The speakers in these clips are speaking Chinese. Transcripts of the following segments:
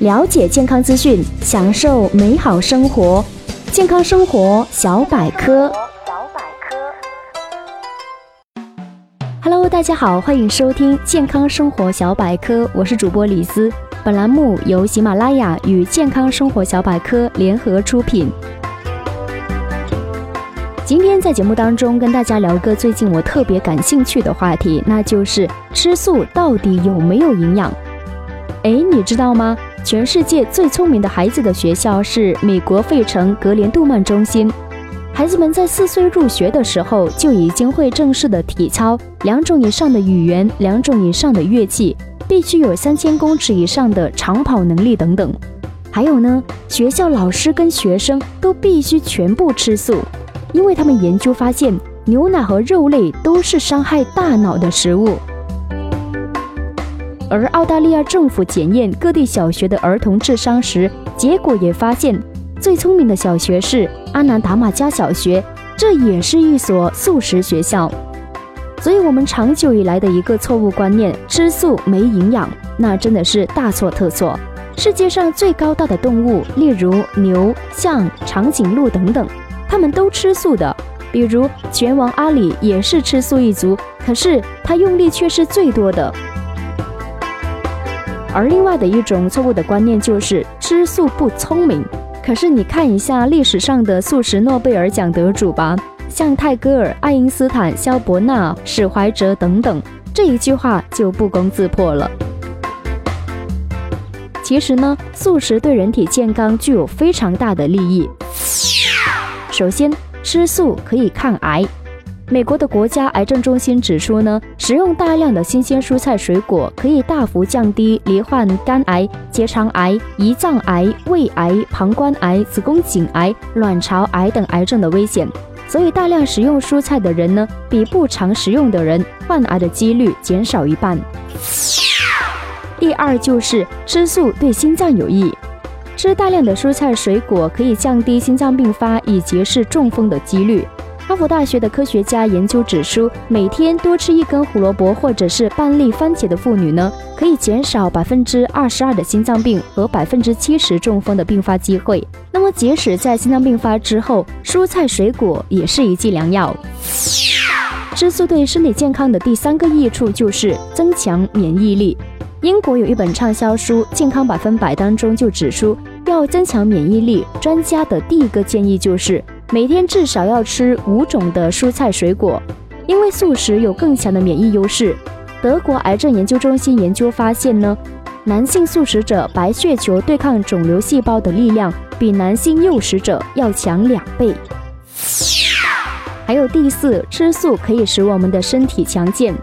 了解健康资讯，享受美好生活。健康生活小百科。Hello，大家好，欢迎收听健康生活小百科，我是主播李思。本栏目由喜马拉雅与健康生活小百科联合出品。今天在节目当中跟大家聊个最近我特别感兴趣的话题，那就是吃素到底有没有营养？哎，你知道吗？全世界最聪明的孩子的学校是美国费城格连杜曼中心。孩子们在四岁入学的时候就已经会正式的体操，两种以上的语言，两种以上的乐器，必须有三千公尺以上的长跑能力等等。还有呢，学校老师跟学生都必须全部吃素，因为他们研究发现，牛奶和肉类都是伤害大脑的食物。而澳大利亚政府检验各地小学的儿童智商时，结果也发现，最聪明的小学是阿南达马加小学，这也是一所素食学校。所以，我们长久以来的一个错误观念——吃素没营养，那真的是大错特错。世界上最高大的动物，例如牛、象、长颈鹿等等，它们都吃素的。比如拳王阿里也是吃素一族，可是他用力却是最多的。而另外的一种错误的观念就是吃素不聪明。可是你看一下历史上的素食诺贝尔奖得主吧，像泰戈尔、爱因斯坦、萧伯纳、史怀哲等等，这一句话就不攻自破了。其实呢，素食对人体健康具有非常大的利益。首先，吃素可以抗癌。美国的国家癌症中心指出呢，食用大量的新鲜蔬菜水果可以大幅降低罹患肝癌、结肠癌、胰脏癌、胃癌、膀胱癌、子宫颈癌、卵巢癌等癌症的危险。所以，大量食用蔬菜的人呢，比不常食用的人患癌的几率减少一半。第二就是吃素对心脏有益，吃大量的蔬菜水果可以降低心脏病发以及是中风的几率。哈佛大学的科学家研究指出，每天多吃一根胡萝卜或者是半粒番茄的妇女呢，可以减少百分之二十二的心脏病和百分之七十中风的并发机会。那么，即使在心脏病发之后，蔬菜水果也是一剂良药。吃素对身体健康的第三个益处就是增强免疫力。英国有一本畅销书《健康百分百》当中就指出，要增强免疫力，专家的第一个建议就是。每天至少要吃五种的蔬菜水果，因为素食有更强的免疫优势。德国癌症研究中心研究发现呢，男性素食者白血球对抗肿瘤细胞的力量比男性诱食者要强两倍。还有第四，吃素可以使我们的身体强健。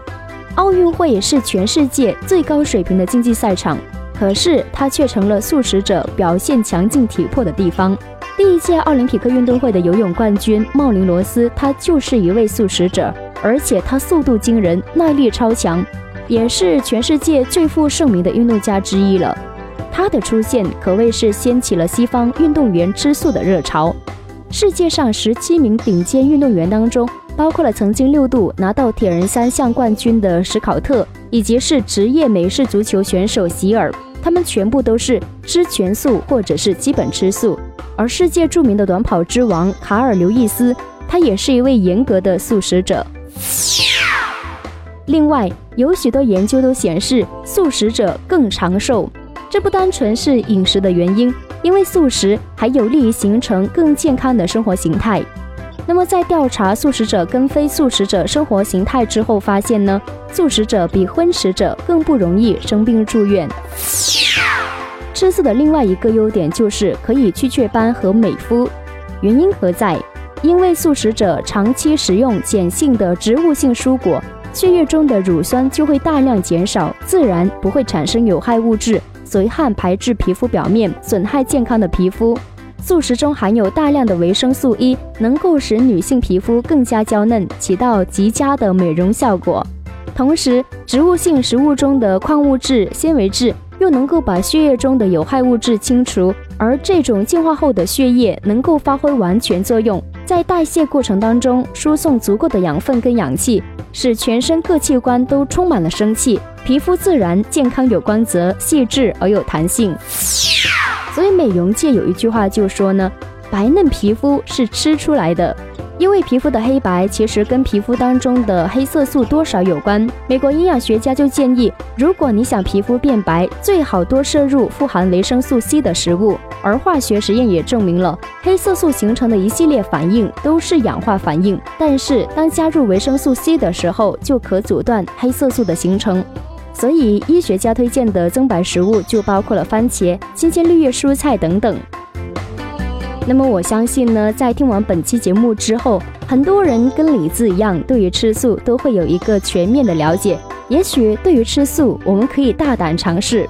奥运会是全世界最高水平的竞技赛场，可是它却成了素食者表现强劲体魄的地方。第一届奥林匹克运动会的游泳冠军茂林罗斯，他就是一位素食者，而且他速度惊人，耐力超强，也是全世界最负盛名的运动家之一了。他的出现可谓是掀起了西方运动员吃素的热潮。世界上十七名顶尖运动员当中，包括了曾经六度拿到铁人三项冠军的史考特，以及是职业美式足球选手席尔，他们全部都是吃全素或者是基本吃素。而世界著名的短跑之王卡尔刘易斯，他也是一位严格的素食者。另外，有许多研究都显示素食者更长寿，这不单纯是饮食的原因，因为素食还有利于形成更健康的生活形态。那么，在调查素食者跟非素食者生活形态之后，发现呢，素食者比荤食者更不容易生病住院。吃素的另外一个优点就是可以去雀斑和美肤，原因何在？因为素食者长期食用碱性的植物性蔬果，血液中的乳酸就会大量减少，自然不会产生有害物质随汗排至皮肤表面，损害健康的皮肤。素食中含有大量的维生素 E，能够使女性皮肤更加娇嫩，起到极佳的美容效果。同时，植物性食物中的矿物质、纤维质。又能够把血液中的有害物质清除，而这种净化后的血液能够发挥完全作用，在代谢过程当中输送足够的养分跟氧气，使全身各器官都充满了生气，皮肤自然健康有光泽、细致而有弹性。所以美容界有一句话就说呢，白嫩皮肤是吃出来的。因为皮肤的黑白其实跟皮肤当中的黑色素多少有关。美国营养学家就建议，如果你想皮肤变白，最好多摄入富含维生素 C 的食物。而化学实验也证明了，黑色素形成的一系列反应都是氧化反应，但是当加入维生素 C 的时候，就可阻断黑色素的形成。所以，医学家推荐的增白食物就包括了番茄、新鲜绿叶蔬菜等等。那么我相信呢，在听完本期节目之后，很多人跟李子一样，对于吃素都会有一个全面的了解。也许对于吃素，我们可以大胆尝试。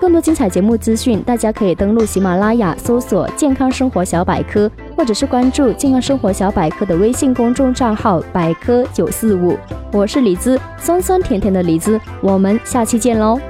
更多精彩节目资讯，大家可以登录喜马拉雅搜索“健康生活小百科”，或者是关注“健康生活小百科”的微信公众账号“百科九四五”。我是李子，酸酸甜甜的李子，我们下期见喽。